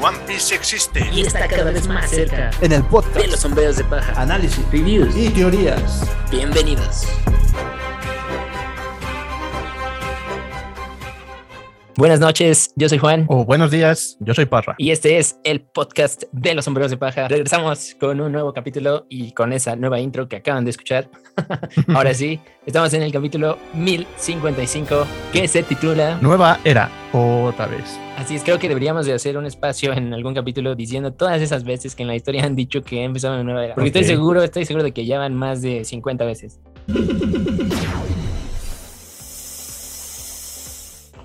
One Piece existe. y está cada vez más cerca En el podcast, de los sombreros de paja. análisis Reviews. y teorías. Bienvenidos. Buenas noches, yo soy Juan O buenos días, yo soy Parra. y este es el podcast de los sombreros de paja. Regresamos con un nuevo capítulo y con esa nueva intro que acaban de escuchar. Ahora sí, estamos en el capítulo 1055 que se titula Nueva era, otra vez. Así es, creo que deberíamos de hacer un espacio en algún capítulo diciendo todas esas veces que en la historia han dicho que empezaron una nueva era. Porque estoy seguro, estoy seguro de que ya van más de 50 veces.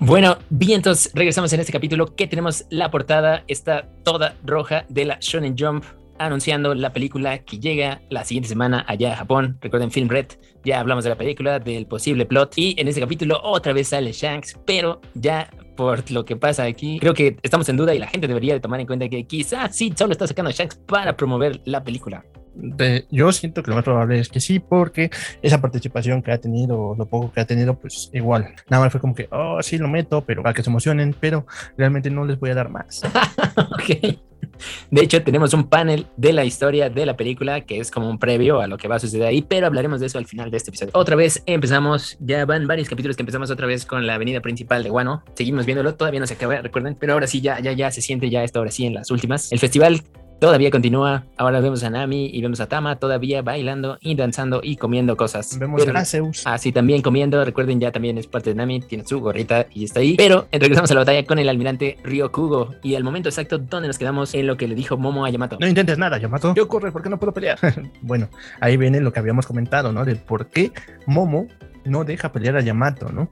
Bueno, bien, entonces regresamos en este capítulo que tenemos la portada, está toda roja de la Shonen Jump anunciando la película que llega la siguiente semana allá a Japón. Recuerden Film Red, ya hablamos de la película, del posible plot y en este capítulo otra vez sale Shanks, pero ya por lo que pasa aquí, creo que estamos en duda y la gente debería de tomar en cuenta que quizás sí solo está sacando Shanks para promover la película. De- yo siento que lo más probable es que sí, porque esa participación que ha tenido, lo poco que ha tenido, pues igual. Nada más fue como que, oh, sí, lo meto, pero para que se emocionen, pero realmente no les voy a dar más. Ok. De hecho, tenemos un panel de la historia de la película que es como un previo a lo que va a suceder ahí, pero hablaremos de eso al final de este episodio. Otra vez empezamos, ya van varios capítulos que empezamos otra vez con la avenida principal de Guano. Seguimos viéndolo, todavía no se acaba, recuerden, pero ahora sí, ya, ya, ya se siente ya esto, ahora sí, en las últimas. El festival todavía continúa. Ahora vemos a Nami y vemos a Tama todavía bailando y danzando y comiendo cosas. Vemos Pero- a Zeus. Así también comiendo, recuerden ya también es parte de Nami, tiene su gorrita y está ahí. Pero eh, regresamos a la batalla con el almirante Ryokugo y el momento exacto donde nos quedamos en lo que le dijo Momo a Yamato. No intentes nada, Yamato. Yo corre porque no puedo pelear. bueno, ahí viene lo que habíamos comentado, ¿no? Del por qué Momo no deja pelear a Yamato, ¿no?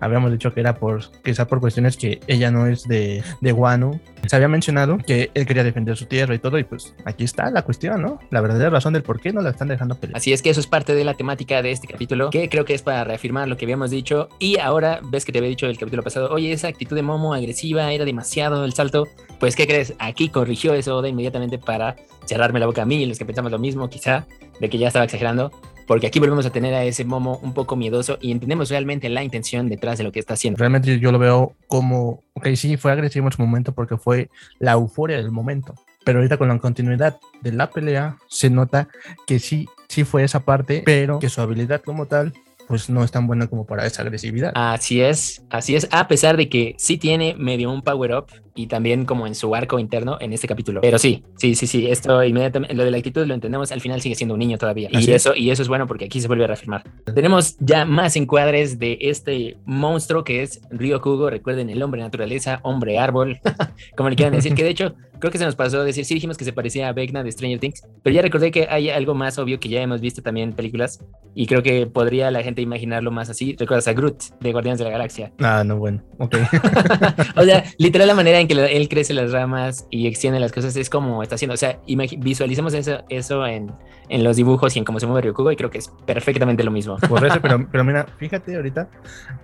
Habíamos dicho que era por, quizá por cuestiones que ella no es de, de Wano. Se había mencionado que él quería defender su tierra y todo, y pues aquí está la cuestión, ¿no? La verdadera razón del por qué no la están dejando pelear. Así es que eso es parte de la temática de este capítulo, que creo que es para reafirmar lo que habíamos dicho. Y ahora ves que te había dicho el capítulo pasado, oye, esa actitud de Momo agresiva era demasiado el salto. Pues, ¿qué crees? Aquí corrigió eso Oda inmediatamente para cerrarme la boca a mí, los que pensamos lo mismo, quizá, de que ya estaba exagerando. Porque aquí volvemos a tener a ese Momo un poco miedoso y entendemos realmente la intención detrás de lo que está haciendo. Realmente yo lo veo como, ok, sí, fue agresivo en su momento porque fue la euforia del momento. Pero ahorita con la continuidad de la pelea se nota que sí, sí fue esa parte, pero que su habilidad como tal, pues no es tan buena como para esa agresividad. Así es, así es, a pesar de que sí tiene medio un power up y también como en su arco interno en este capítulo. Pero sí, sí, sí, sí, esto inmediatamente, lo de la actitud lo entendemos, al final sigue siendo un niño todavía. Así Y es. eso, y eso es bueno porque aquí se vuelve a reafirmar. Tenemos ya más encuadres de este monstruo que es Ryokugo, recuerden el hombre naturaleza, hombre árbol, como le quieran decir, que de hecho creo que se nos pasó a decir, sí dijimos que se parecía a Vecna de Stranger Things, pero ya recordé que hay algo más obvio que ya hemos visto también en películas y creo que podría la gente imaginarlo más así. ¿Recuerdas a Groot de Guardianes de la Galaxia? Ah, no, bueno, ok. O sea, literal la manera en que él crece las ramas y extiende las cosas es como está haciendo. O sea, visualicemos eso, eso en, en los dibujos y en cómo se mueve Ryokugo y creo que es perfectamente lo mismo. Por eso, pero, pero mira, fíjate ahorita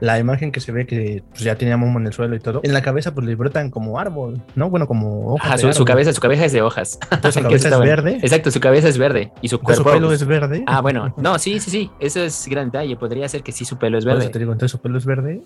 la imagen que se ve que pues, ya tenía Momo en el suelo y todo. En la cabeza pues le brotan como árbol, ¿no? Bueno, como hojas Ajá, su, su cabeza, su cabeza es de hojas. Entonces, su eso cabeza es verde. Exacto, su cabeza es verde y su cuerpo. su pelo pues- es verde. Ah, bueno, no, sí, sí, sí, eso es gran detalle. Podría ser que sí su pelo es Por eso verde. te digo, entonces su pelo es verde.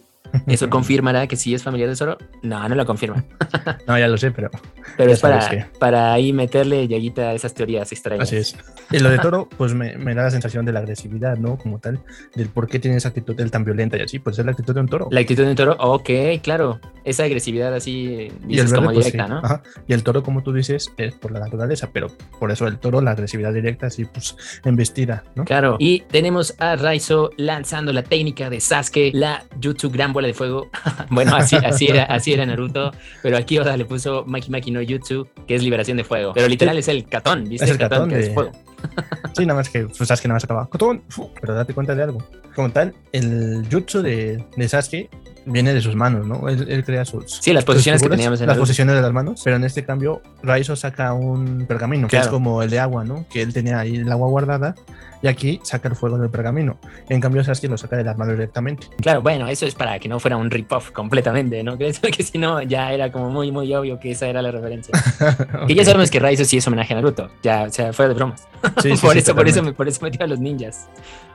¿Eso confirmará que sí es familiar de Zoro? No, no lo confirma. No, ya lo sé, pero Pero es para, para ahí meterle llaguita a esas teorías extrañas. Así es. Y lo de Toro, pues me, me da la sensación de la agresividad, ¿no? Como tal, del por qué tiene esa actitud tan violenta y así, pues es la actitud de un toro. La actitud de un toro, ok, claro. Esa agresividad así, eh, y el dices verde, como pues, directa, sí. ¿no? Ajá. Y el toro, como tú dices, es por la naturaleza, pero por eso el toro, la agresividad directa, así, pues, embestida, ¿no? Claro. Y tenemos a Raizo lanzando la técnica de Sasuke, la Jutsu Gran Bola de Fuego. bueno, así, así, era, así era Naruto, pero aquí Oda le puso Maki Maki no Jutsu, que es liberación de fuego. Pero literal es el katón, ¿viste? Es el katón que de- es fuego. Sí, nada más que, pues, sabes que nada más acaba. Pero date cuenta de algo. Como tal, el jutsu de, de Sasuke viene de sus manos, ¿no? Él, él crea sus. Sí, las posiciones que figuras, teníamos en Las Naruto. posiciones de las manos. Pero en este cambio, Raizo saca un pergamino, que es Claro. como el de agua, ¿no? Que él tenía ahí el agua guardada. Y aquí saca el fuego del pergamino. En cambio, Sasuke lo saca de las manos directamente. Claro, bueno, eso es para que no fuera un rip-off completamente, ¿no crees? Porque si no, ya era como muy, muy obvio que esa era la referencia. Que ya Ok. sabemos que Raizo sí es homenaje a Naruto, ya, o sea, fuera de bromas. Sí, por, sí, eso, por, eso, me- por eso metió a los ninjas.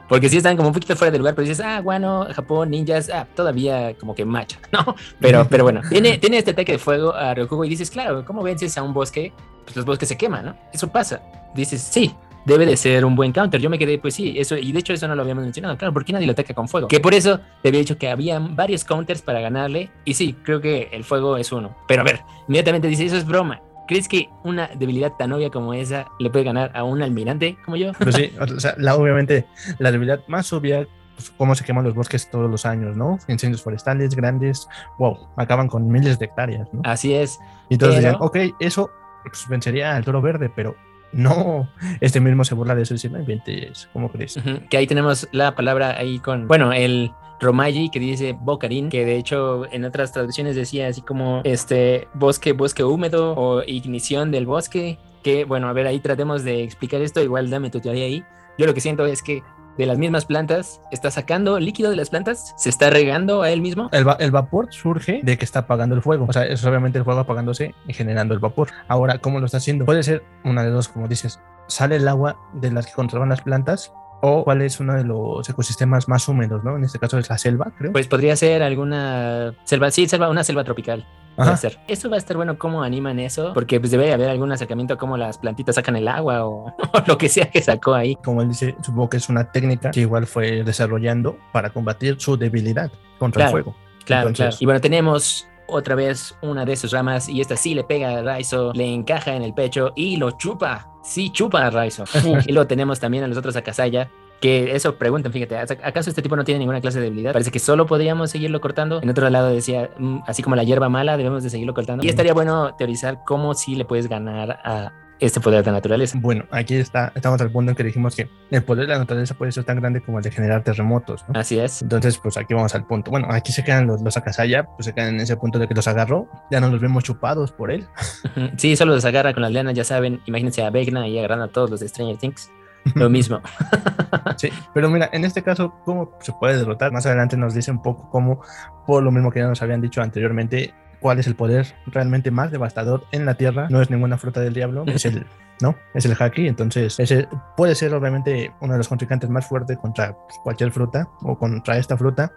Porque sí están como un poquito fuera de lugar, pero dices, ah, bueno, Japón, ninjas, ah, todavía como que macha, ¿no? Pero, pero bueno, tiene, tiene este ataque de fuego a Ryokugo y dices, claro, ¿cómo vences a un bosque? Pues los bosques se queman, ¿no? Eso pasa. Dices, sí, debe de ser un buen counter. Yo me quedé, pues sí, eso, y de hecho eso no lo habíamos mencionado, claro, ¿por qué nadie lo ataca con fuego? Que por eso te había dicho que había varios counters para ganarle, y sí, creo que el fuego es uno. Pero a ver, inmediatamente dice, eso es broma. ¿Crees que una debilidad tan obvia como esa le puede ganar a un almirante como yo? Pues sí, o sea, la, obviamente la debilidad más obvia, pues, cómo se queman los bosques todos los años, ¿no? Incendios forestales grandes, wow, acaban con miles de hectáreas, ¿no? Así es. Y todos pero... ok, eso pues, vencería al toro verde, pero no, este mismo se burla de eso y no inventes, ¿cómo crees? Que ahí tenemos la palabra ahí con, bueno, el Romaji que dice Bocarín, que de hecho en otras traducciones decía así como este bosque, bosque húmedo o ignición del bosque, que bueno, a ver, ahí tratemos de explicar esto, igual dame tu teoría ahí. Yo lo que siento es que de las mismas plantas, está sacando líquido de las plantas, se está regando a él mismo. El, va el, vapor surge de que está apagando el fuego, o sea, es obviamente el fuego apagándose y generando el vapor. Ahora, ¿cómo lo está haciendo? Puede ser una de dos, como dices, sale el agua de las que controlan las plantas o cuál es uno de los ecosistemas más húmedos, ¿no? En este caso es la selva, creo. Pues podría ser alguna selva, sí, selva, una selva tropical. Puede ser. Esto va a estar bueno cómo animan eso, porque pues debe haber algún acercamiento a cómo las plantitas sacan el agua o, o, lo que sea que sacó ahí. Como él dice, supongo que es una técnica que igual fue desarrollando para combatir su debilidad contra claro, el fuego. Claro, Entonces, claro. Y bueno, tenemos otra vez una de sus ramas y esta sí le pega a Raizo, le encaja en el pecho y lo chupa. Sí, chupa a Raizo. y luego tenemos también a los otros a Kazaya, que eso preguntan, fíjate, ¿acaso este tipo no tiene ninguna clase de debilidad? Parece que solo podríamos seguirlo cortando. En otro lado decía, mmm, así como la hierba mala, debemos de seguirlo cortando. Y estaría bueno teorizar cómo sí le puedes ganar a este poder de la naturaleza. Bueno, aquí está, estamos al punto en que dijimos que el poder de la naturaleza puede ser tan grande como el de generar terremotos. ¿no? Así es. Entonces, pues aquí vamos al punto. Bueno, aquí se quedan los, los Akasaya, pues se quedan en ese punto de que los agarró, ya no los vemos chupados por él. Sí, solo los agarra con las lianas, ya saben, imagínense a Vegna y agarrando a todos los de Stranger Things. Lo mismo. sí, pero mira, en este caso, ¿cómo se puede derrotar? Más adelante nos dice un poco cómo, por lo mismo que ya nos habían dicho anteriormente, cuál es el poder realmente más devastador en la Tierra. No es ninguna fruta del diablo, es el, ¿no? Es el haki. Entonces, ese puede ser obviamente uno de los contrincantes más fuertes contra cualquier fruta o contra esta fruta.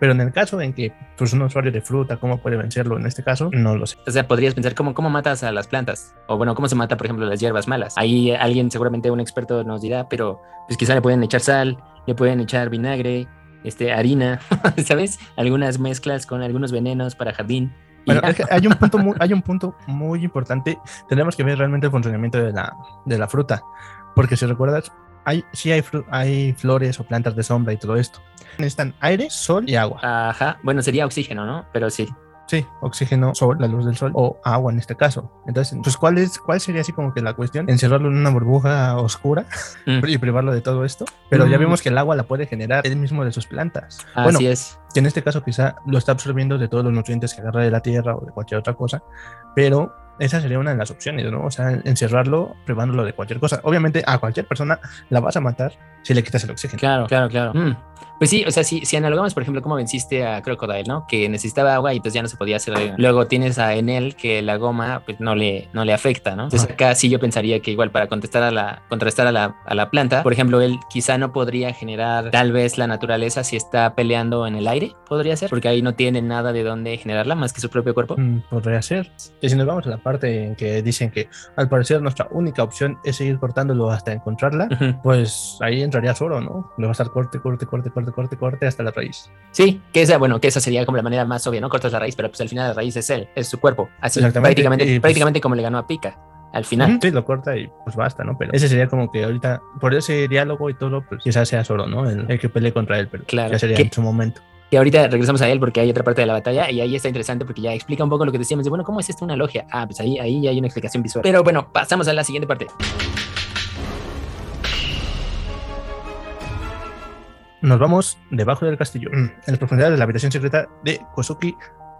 Pero en el caso en que pues, un usuario de fruta, ¿cómo puede vencerlo en este caso? No lo sé. O sea, podrías pensar cómo, cómo matas a las plantas. O bueno, cómo se mata, por ejemplo, las hierbas malas. Ahí alguien, seguramente un experto nos dirá, pero pues quizá le pueden echar sal, le pueden echar vinagre, este, harina, ¿sabes? Algunas mezclas con algunos venenos para jardín. Bueno, es que hay un punto muy, hay un punto muy importante. Tenemos que ver realmente el funcionamiento de la, de la fruta. Porque si recuerdas, hay, sí hay, hay flores o plantas de sombra y todo esto. Necesitan aire, sol y agua. Ajá. Bueno, sería oxígeno, ¿no? Pero sí. Sí, oxígeno, sol, la luz del sol o agua en este caso. Entonces, pues, ¿cuál, es, ¿cuál sería así como que la cuestión? Encerrarlo en una burbuja oscura mm. y privarlo de todo esto. Pero mm. ya vimos que el agua la puede generar él mismo de sus plantas. Así bueno, es. Que en este caso quizá lo está absorbiendo de todos los nutrientes que agarra de la tierra o de cualquier otra cosa. Pero esa sería una de las opciones, ¿no? O sea, encerrarlo, privándolo de cualquier cosa. Obviamente a cualquier persona la vas a matar si le quitas el oxígeno. Claro, claro, claro. Mm. Pues sí, o sea, si, si analogamos, por ejemplo, cómo venciste a Crocodile, ¿no? Que necesitaba agua y pues ya no se podía hacer. Luego tienes a Enel que la goma pues no le, no le afecta, ¿no? Entonces acá sí yo pensaría que igual para contestar a la, contrastar a la, a la planta, por ejemplo, él quizá no podría generar tal vez la naturaleza si está peleando en el aire, podría ser, porque ahí no tiene nada de dónde generarla más que su propio cuerpo. Mm, podría ser. Y si nos vamos a la parte en que dicen que al parecer nuestra única opción es seguir cortándolo hasta encontrarla, uh -huh. pues ahí entraría Zoro, ¿no? Le va a estar corte, corte, corte, corte, corte, corte hasta la raíz. Sí, que esa, bueno, que esa sería como la manera más obvia, ¿no? Cortas la raíz, pero pues al final la raíz es él, es su cuerpo. Así, prácticamente, y, pues, prácticamente como le ganó a Pika. Al final. Sí, lo corta y pues basta, ¿no? Pero ese sería como que ahorita, por ese diálogo y todo, pues quizás sea Zoro, ¿no? El, el que pelee contra él, pero claro. ya sería en su momento. Y ahorita regresamos a él porque hay otra parte de la batalla y ahí está interesante porque ya explica un poco lo que decíamos de, bueno, ¿cómo es esto una logia? Ah, pues ahí, ahí hay una explicación visual. Pero bueno, pasamos a la siguiente parte. Nos vamos debajo del castillo, en las profundidades de la habitación secreta de Kosuki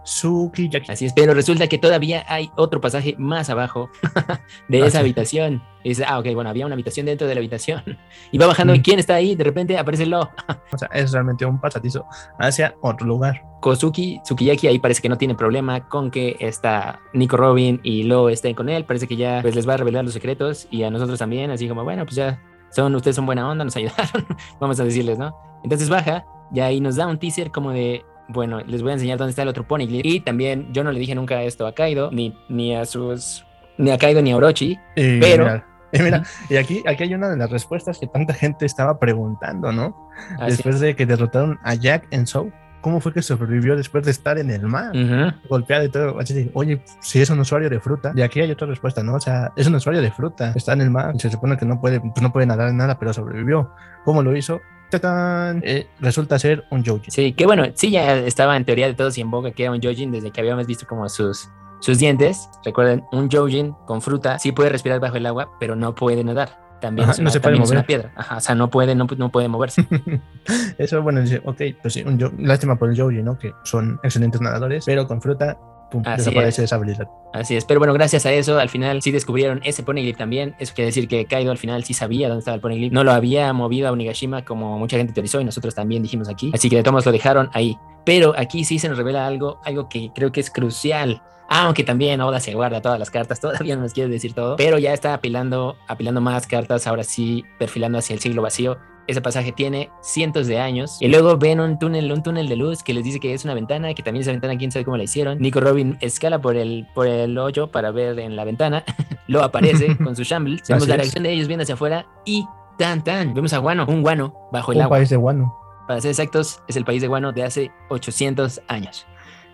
Sukiyaki. Así es, pero resulta que todavía hay otro pasaje más abajo de esa ah, sí. habitación. Y dice, ah, ok, bueno, había una habitación dentro de la habitación. Y va bajando, mm. ¿y quién está ahí? De repente aparece Lo. o sea, es realmente un pasadizo hacia otro lugar. Kosuki Sukiyaki ahí parece que no tiene problema con que está Nico Robin y Lo estén con él. Parece que ya pues, les va a revelar los secretos y a nosotros también. Así como, bueno, pues ya son, ustedes son buena onda, nos ayudaron, vamos a decirles, ¿no? Entonces baja y ahí nos da un teaser como de, bueno, les voy a enseñar dónde está el otro Poneglyph. Y también yo no le dije nunca esto a Kaido, ni, ni a sus, ni a Kaido ni a Orochi, Y pero... mira, y mira, y aquí, aquí hay una de las respuestas que tanta gente estaba preguntando, ¿no? Así Después de que derrotaron a Jack en Soul, ¿cómo fue que sobrevivió después de estar en el mar? Ujú. golpeado y todo. Así oye, si es un usuario de fruta, y aquí hay otra respuesta, ¿no? O sea, es un usuario de fruta, está en el mar, se supone que no puede, pues no puede nadar en nada, pero sobrevivió. ¿Cómo lo hizo? ¡Tatán! Eh, resulta ser un Joji. Sí, que bueno, sí ya estaba en teoría de todos y en boca que era un Jojin desde que habíamos visto como sus, sus dientes. Recuerden, un Jojin con fruta sí puede respirar bajo el agua, pero no puede nadar. También, Ajá, es, no una, se puede es una mover. piedra. Ajá, o sea, no puede, no, no puede moverse. Eso, bueno, dice, ok, pues sí, un lástima por el Joji, ¿no? Que son excelentes nadadores, pero con fruta, pum, desaparece es. esa habilidad. Así es, pero bueno, gracias a eso, al final sí descubrieron ese Poneglyph también. Eso quiere decir que Kaido al final sí sabía dónde estaba el Poneglyph. No lo había movido a Onigashima como mucha gente teorizó y nosotros también dijimos aquí. Así que de todos lo dejaron ahí. Pero aquí sí se nos revela algo, algo que creo que es crucial. Aunque también Oda se guarda todas las cartas, todavía no nos quiere decir todo, pero ya está apilando, apilando más cartas, ahora sí, perfilando hacia el siglo vacío. Ese pasaje tiene cientos de años. Y luego ven un túnel, un túnel de luz que les dice que es una ventana, que también esa ventana quién sabe cómo la hicieron. Nico Robin escala por el, por el hoyo para ver en la ventana. Lo aparece con su shambles. Vemos Así la es. reacción de ellos viendo hacia afuera y tan tan. Vemos a Guano, un guano bajo el Un agua. país de guano. Para ser exactos, es el país de Guano de hace 800 años.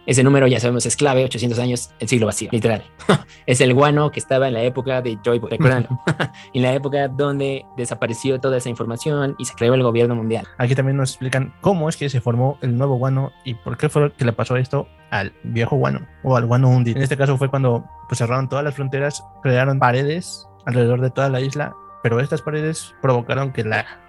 Ese número ya sabemos es clave, 800 años, el siglo vacío, literal. es el guano que estaba en la época de Joy Boy, en la época donde desapareció toda esa información y se creó el gobierno mundial. Aquí también nos explican cómo es que se formó el nuevo guano y por qué fue que le pasó esto al viejo guano o al guano Undi. En este caso fue cuando pues, cerraron todas las fronteras, crearon paredes alrededor de toda la isla, pero estas paredes provocaron que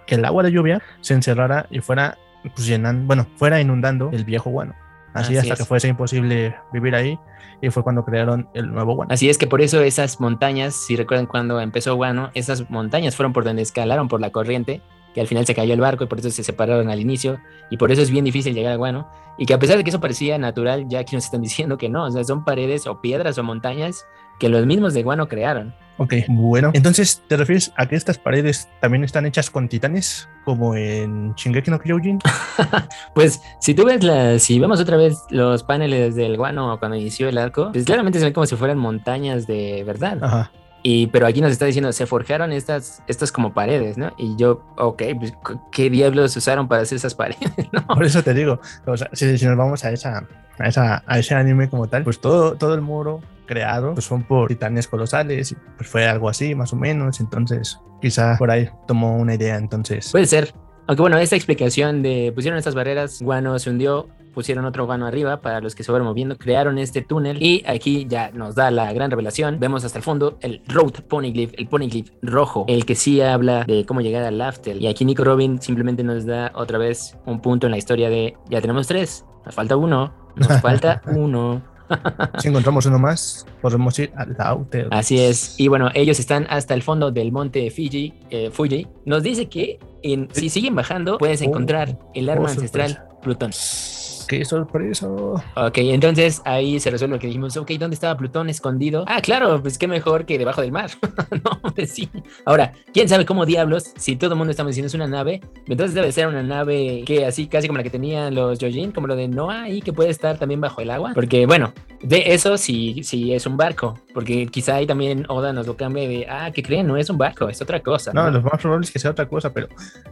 el agua de lluvia se encerrara y fuera pues, llenando, bueno, fuera inundando el viejo guano. Así, Así hasta es. que fuese imposible vivir ahí y fue cuando crearon el nuevo guano. Así es que por eso esas montañas, si recuerdan cuando empezó Guano, esas montañas fueron por donde escalaron por la corriente, que al final se cayó el barco y por eso se separaron al inicio, y por eso es bien difícil llegar a Guano, y que a pesar de que eso parecía natural, ya aquí nos están diciendo que no, o sea, son paredes o piedras o montañas que los mismos de Guano crearon. Ok, bueno. Entonces, ¿te refieres a que estas paredes también están hechas con titanes? Como en Shingeki no Kyojin. Pues si tú ves las, si vemos otra vez los paneles del Guano cuando inició el arco, pues claramente se ven como si fueran montañas de verdad. Ajá. Y, pero aquí nos está diciendo, se forjaron estas, estas como paredes, ¿no? Y yo, ok, pues, ¿qué diablos usaron para hacer esas paredes? ¿no? Por eso te digo, o sea, si, si nos vamos a esa, a esa, a ese anime como tal, pues todo, todo el muro creado pues son por titanes colosales, y pues fue algo así más o menos, entonces quizá por ahí tomó una idea, entonces. Puede ser. Aunque bueno, esta explicación de pusieron estas barreras, Guano se hundió, pusieron otro Guano arriba para los que se fueron moviendo, crearon este túnel y aquí ya nos da la gran revelación. Vemos hasta el fondo el Road Poneglyph, el Poneglyph rojo, el que sí habla de cómo llegar al Laftel. Y aquí Nico Robin simplemente nos da otra vez un punto en la historia de ya tenemos tres, nos falta uno, nos falta uno. si encontramos uno más, podemos ir al Outer. Así es. Y bueno, ellos están hasta el fondo del monte Fiji, eh, Fuji. Nos dice que en- si siguen bajando, puedes Oh, encontrar el arma oh, ancestral sorpresa. Plutón. ¡Qué sorpresa! Ok, entonces ahí se resuelve lo que dijimos. Ok, ¿dónde estaba Plutón escondido? Ah, claro, pues qué mejor que debajo del mar. no, pues sí. Ahora, ¿quién sabe cómo diablos? Si todo el mundo estamos diciendo es una nave, entonces debe ser una nave que así casi como la que tenían los Yojin, como lo de Noah y que puede estar también bajo el agua. Porque bueno, de eso sí, sí es un barco. Porque quizá ahí también Oda nos lo cambie de, ah, ¿qué creen? No es un barco, es otra cosa. No, lo más probable es que sea otra cosa, pero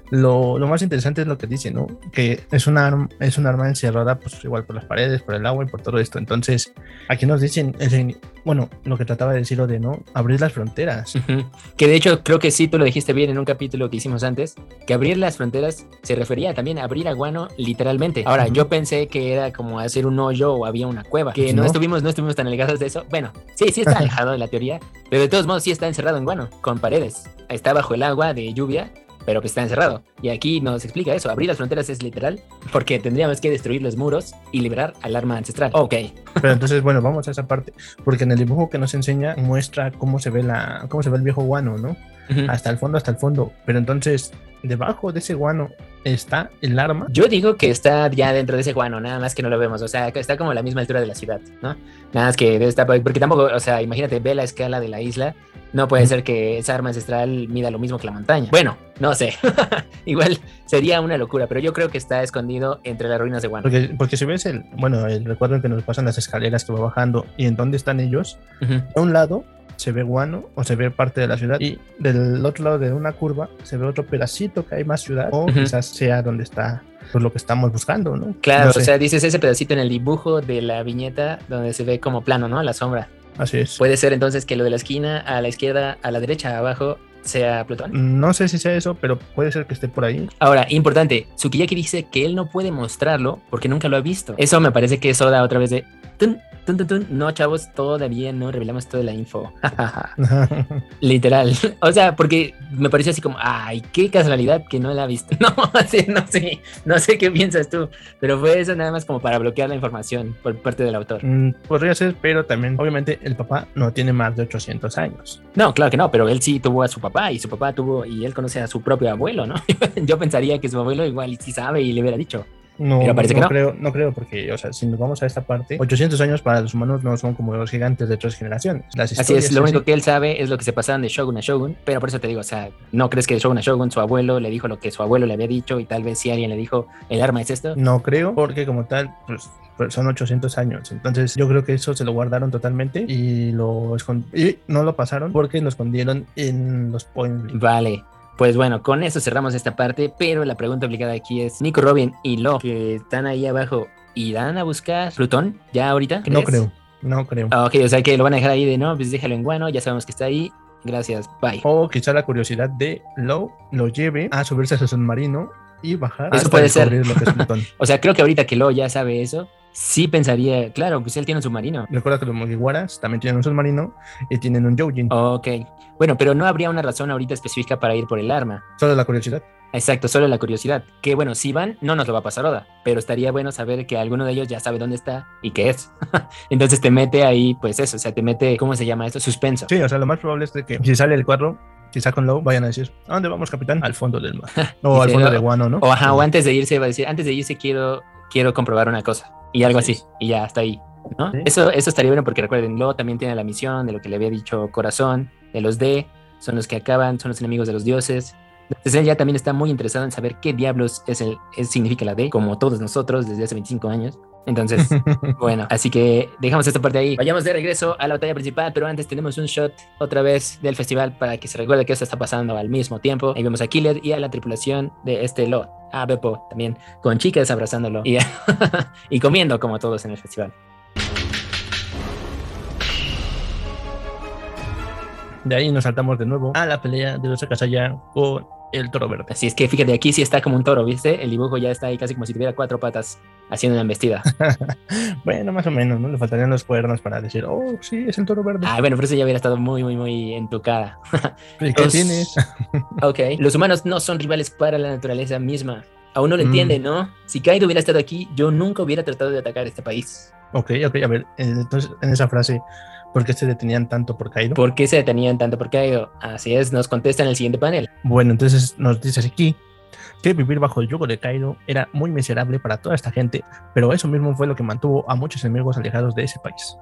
lo, lo más interesante es lo que dice, ¿no? Que es un arma, es un arma encerrada, pues igual por las paredes, por el agua y por todo esto. Entonces, aquí nos dicen, el- bueno, lo que trataba de decirlo de no abrir las fronteras. Ujú. Que de hecho creo que sí, tú lo dijiste bien en un capítulo que hicimos antes, que abrir las fronteras se refería también a abrir a Guano literalmente. Ahora, Ujú. yo pensé que era como hacer un hoyo o había una cueva, que no, no. estuvimos, no estuvimos tan alejados de eso. Bueno, sí, sí está alejado de la teoría, pero de todos modos sí está encerrado en Guano, con paredes. Está bajo el agua de lluvia, pero pues está encerrado. Y aquí nos explica eso, abrir las fronteras es literal, porque tendríamos que destruir los muros y liberar al arma ancestral. Ok, Pero entonces, bueno, vamos a esa parte, porque en el dibujo que nos enseña muestra cómo se ve la, cómo se ve el viejo guano, ¿no? hasta el fondo, hasta el fondo. Pero entonces, debajo de ese guano está el arma. Yo digo que está ya dentro de ese guano, nada más que no lo vemos. O sea, está como a la misma altura de la ciudad, ¿no? Nada más que estar, porque tampoco, o sea, imagínate, ve la escala de la isla. No puede ser que esa arma ancestral mida lo mismo que la montaña. Bueno, no sé. Igual sería una locura, pero yo creo que está escondido entre las ruinas de Guano. Porque, porque si ves el, bueno, el recuerdo que nos pasan las escaleras que va bajando y en dónde están ellos, a un lado se ve Guano o se ve parte de la ciudad y del otro lado de una curva se ve otro pedacito que hay más ciudad o quizás sea donde está pues, lo que estamos buscando, ¿no? Claro, o sea, dices ese pedacito en el dibujo de la viñeta donde se ve como plano, ¿no? La sombra. Así es. Puede ser entonces que lo de la esquina a la izquierda, a la derecha, abajo, sea Plutón. No sé si sea eso, pero puede ser que esté por ahí. Ahora, importante, Sukiyaki dice que él no puede mostrarlo porque nunca lo ha visto. Eso me parece que da otra vez de... No, chavos, todavía no revelamos toda la info. Literal. O sea, porque me pareció así como, ay, qué casualidad que no la ha visto. No, no sé, no sé qué piensas tú, pero fue eso nada más como para bloquear la información por parte del autor. Mm, podría ser, pero también, obviamente, el papá no tiene más de 800 años. No, claro que no, pero él sí tuvo a su papá y su papá tuvo, y él conoce a su propio abuelo, ¿no? Yo pensaría que su abuelo igual sí sabe y le hubiera dicho. No, parece no, creo, no creo, porque, o sea, si nos vamos a esta parte, 800 años para los humanos no son como los gigantes de tres generaciones. así es, lo único que él sabe es lo que se pasaban de Shogun a Shogun, pero por eso te digo, o sea, ¿no crees que de Shogun a Shogun su abuelo le dijo lo que su abuelo le había dicho y tal vez si alguien le dijo, el arma es esto? No creo, porque como tal, pues son 800 años. Entonces yo creo que eso se lo guardaron totalmente y lo y no lo pasaron porque lo escondieron en los points. Vale. Pues bueno, con eso cerramos esta parte, pero la pregunta obligada aquí es, Nico Robin y Lo, que están ahí abajo, ¿irán a buscar Plutón ya ahorita? No creo, no creo. Ah, ok, o sea que lo van a dejar ahí de, no, pues déjalo en guano, ya sabemos que está ahí, gracias, bye. O quizá la curiosidad de Lo lo lleve a subirse a su submarino y bajar. Eso puede ser. Lo que es Plutón. o sea, creo que ahorita que Lo ya sabe eso, sí pensaría, claro, pues él tiene un submarino. Recuerda que los Mugiwaras también tienen un submarino y tienen un Joujin. Ok. Bueno, pero no habría una razón ahorita específica para ir por el arma. Solo la curiosidad. Exacto, solo la curiosidad. Que bueno, si van, no nos lo va a pasar Oda, pero estaría bueno saber que alguno de ellos ya sabe dónde está y qué es. Entonces te mete ahí, pues eso, o sea, te mete, ¿cómo se llama esto? Suspenso. Sí, o sea, lo más probable es que si sale el cuadro, quizá con Low vayan a decir, ¿a dónde vamos, capitán? Al fondo del mar. O al fondo de Guano, ¿no? O, ajá, o antes de irse va a decir, antes de irse quiero, quiero comprobar una cosa y algo así, y ya está ahí. ¿no? Eso, eso estaría bueno porque recuerden, Lo también tiene la misión de lo que le había dicho Corazón, de los D, son los que acaban, son los enemigos de los dioses. Entonces él ya también está muy interesado en saber qué diablos es el, significa la D, como todos nosotros desde hace 25 años. Entonces, bueno, así que dejamos esta parte ahí. Vayamos de regreso a la batalla principal, pero antes tenemos un shot otra vez del festival para que se recuerde que esto está pasando al mismo tiempo. Ahí vemos a Killer y a la tripulación de este lot. A Beppo también, con chicas abrazándolo y, y comiendo como todos en el festival. De ahí nos saltamos de nuevo a la pelea de los Akasaya con el toro verde. Así es que fíjate, aquí sí está como un toro, ¿viste? El dibujo ya está ahí casi como si tuviera cuatro patas haciendo una embestida. bueno, más o menos, ¿no? Le faltarían los cuernos para decir, oh, sí, es el toro verde. Ah, bueno, pero eso ya hubiera estado muy, muy, muy en tu cara. ¿Y qué tienes? ok, los humanos no son rivales para la naturaleza misma. Aún no lo entiende, mm. ¿no? Si Kaido hubiera estado aquí, yo nunca hubiera tratado de atacar este país. Ok, ok, a ver, entonces en esa frase, ¿Por qué se detenían tanto por Kaido? ¿Por qué se detenían tanto por Kaido? Así es, nos contesta en el siguiente panel. Bueno, entonces nos dices aquí que vivir bajo el yugo de Kaido era muy miserable para toda esta gente, pero eso mismo fue lo que mantuvo a muchos enemigos alejados de ese país.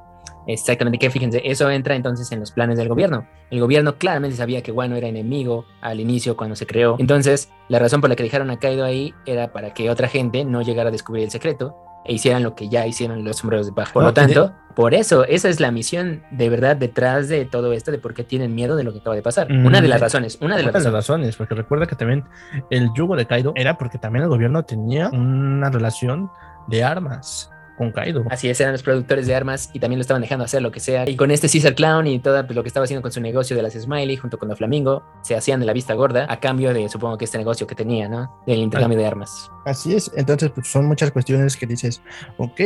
Exactamente, que fíjense, eso entra entonces en los planes del gobierno. El gobierno claramente sabía que Wano era enemigo al inicio cuando se creó. Entonces, la razón por la que dejaron a Kaido ahí era para que otra gente no llegara a descubrir el secreto e hicieran lo que ya hicieron los sombreros de paja. Por lo tanto, por eso, esa es la misión de verdad detrás de todo esto, de por qué tienen miedo de lo que acaba de pasar. una de las razones, una de las razones. porque recuerda que también el yugo de Kaido era porque también el gobierno tenía una relación de armas con Kaido. Así es, eran los productores de armas y también lo estaban dejando hacer lo que sea. Y con este Caesar Clown y todo pues, lo que estaba haciendo con su negocio de las Smiley junto con la Flamingo, se hacían de la vista gorda a cambio de, supongo que este negocio que tenía, ¿no? Del intercambio de armas. Así es, entonces pues, son muchas cuestiones que dices, ok,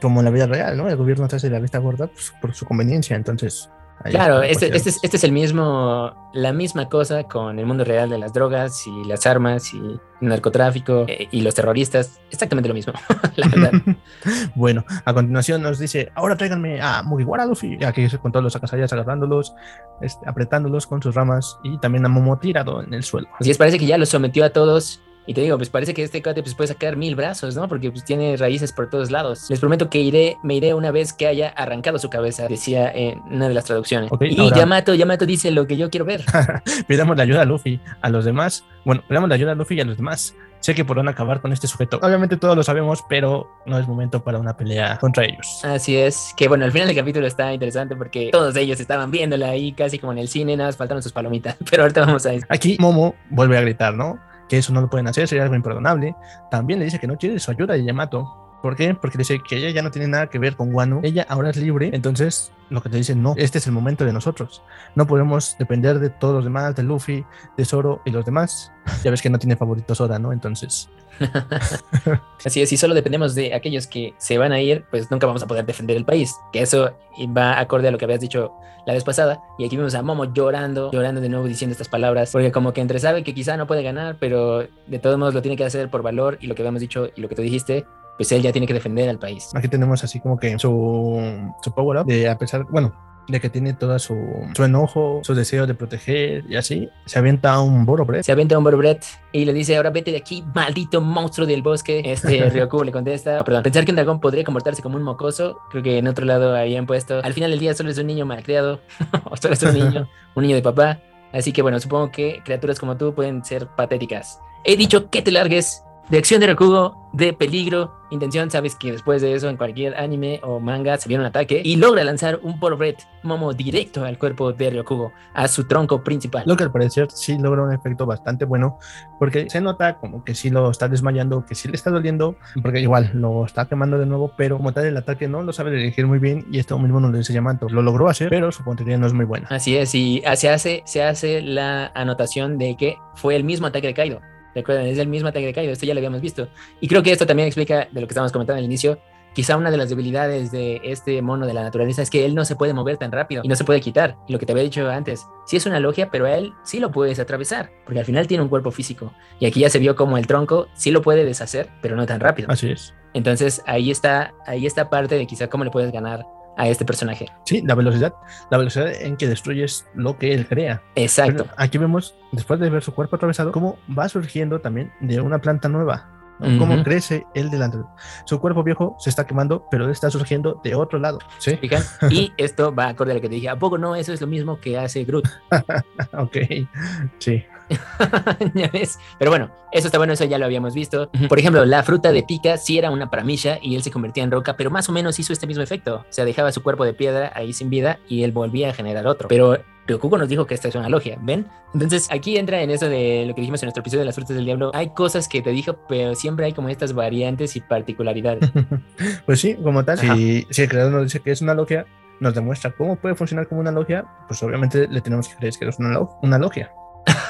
como en la vida real, ¿no? El gobierno te hace la vista gorda pues, por su conveniencia, entonces claro, este, este, es, este es el mismo, la misma cosa con el mundo real de las drogas y las armas y el narcotráfico eh, y los terroristas. Exactamente lo mismo, la verdad. bueno, a continuación nos dice, ahora tráiganme a Mugiwara Luffy, aquí con todos los Akasayas agarrándolos, este, apretándolos con sus ramas y también a Momo tirado en el suelo. Así es, parece que ya los sometió a todos y te digo, pues parece que este cuate pues, puede sacar mil brazos, ¿no? Porque pues, tiene raíces por todos lados. Les prometo que iré, me iré una vez que haya arrancado su cabeza, decía en una de las traducciones. y Yamato, Yamato dice lo que yo quiero ver. pidamos la ayuda a Luffy, a los demás. Bueno, pidamos la ayuda a Luffy y a los demás. Sé que podrán acabar con este sujeto. Obviamente todos lo sabemos, pero no es momento para una pelea contra ellos. Así es, que bueno, al final del capítulo está interesante porque todos ellos estaban viéndola ahí casi como en el cine, nada más faltaron sus palomitas. Pero ahorita vamos a... Aquí Momo vuelve a gritar, ¿no? Que eso no lo pueden hacer, sería algo imperdonable. También le dice que no quiere su ayuda de Yamato. ¿Por qué? Porque dice que ella ya no tiene nada que ver con Wano. Ella ahora es libre. Entonces, lo que te dicen, no, este es el momento de nosotros. No podemos depender de todos los demás, de Luffy, de Zoro y los demás. Ya ves que no tiene favorito Zora, ¿no? Entonces. Así es, si solo dependemos de aquellos que se van a ir, pues nunca vamos a poder defender el país. Que eso va acorde a lo que habías dicho la vez pasada. Y aquí vemos a Momo llorando, llorando de nuevo diciendo estas palabras. Porque como que entre sabe que quizá no puede ganar, pero de todos modos lo tiene que hacer por valor. Y lo que habíamos dicho y lo que tú dijiste, pues él ya tiene que defender al país. Aquí tenemos así como que su, su power up de a pesar, bueno, de que tiene todo su, su, enojo, su deseo de proteger y así, se avienta un Borobret. Se avienta un Borobret y le dice, ahora vete de aquí, maldito monstruo del bosque. Este Ryoku le contesta, perdón, pensar que un dragón podría comportarse como un mocoso, creo que en otro lado habían puesto, al final del día solo es un niño malcriado, o solo es un niño, un niño de papá. Así que bueno, supongo que criaturas como tú pueden ser patéticas. He dicho que te largues, de acción de Rakugo, de peligro, intención, sabes que después de eso en cualquier anime o manga se viene un ataque y logra lanzar un Red Momo directo al cuerpo de Ryokugo, a su tronco principal. Lo que al parecer sí logra un efecto bastante bueno, porque se nota como que sí lo está desmayando, que sí le está doliendo, porque igual lo está quemando de nuevo, pero como tal el ataque no lo sabe dirigir muy bien y esto mismo no lo dice Yamato. Lo logró hacer, pero su puntería no es muy buena. Así es, y se hace, se hace la anotación de que fue el mismo ataque de Kaido Recuerden, es el mismo ataque de Kaido, esto ya lo habíamos visto. Y creo que esto también explica de lo que estábamos comentando al inicio. Quizá una de las debilidades de este mono de la naturaleza es que él no se puede mover tan rápido y no se puede quitar. Y lo que te había dicho antes, sí es una logia, pero a él sí lo puedes atravesar, porque al final tiene un cuerpo físico. Y aquí ya se vio como el tronco sí lo puede deshacer, pero no tan rápido. Así es. Entonces ahí está, ahí está parte de quizá cómo le puedes ganar a este personaje. Sí, la velocidad, la velocidad en que destruyes lo que él crea. Exacto. aquí vemos, después de ver su cuerpo atravesado, cómo va surgiendo también de una planta nueva. Cómo crece él delante. Su cuerpo viejo se está quemando, pero está surgiendo de otro lado. ¿Sí? Y esto va acorde a lo que te dije. ¿A poco no? Eso es lo mismo que hace Groot. ok. Sí. ya ves. Pero bueno, eso está bueno, eso ya lo habíamos visto. Por ejemplo, la fruta de pica sí era una paramisha y él se convertía en roca, pero más o menos hizo este mismo efecto. O sea, dejaba su cuerpo de piedra ahí sin vida y él volvía a generar otro. Pero Ryokugo nos dijo que esta es una logia, ¿ven? Entonces aquí entra en eso de lo que dijimos en nuestro episodio de las frutas del diablo. Hay cosas que te dijo, pero siempre hay como estas variantes y particularidades. pues sí, como tal, si, si, el creador nos dice que es una logia, nos demuestra cómo puede funcionar como una logia, pues obviamente le tenemos que creer que es una, una logia.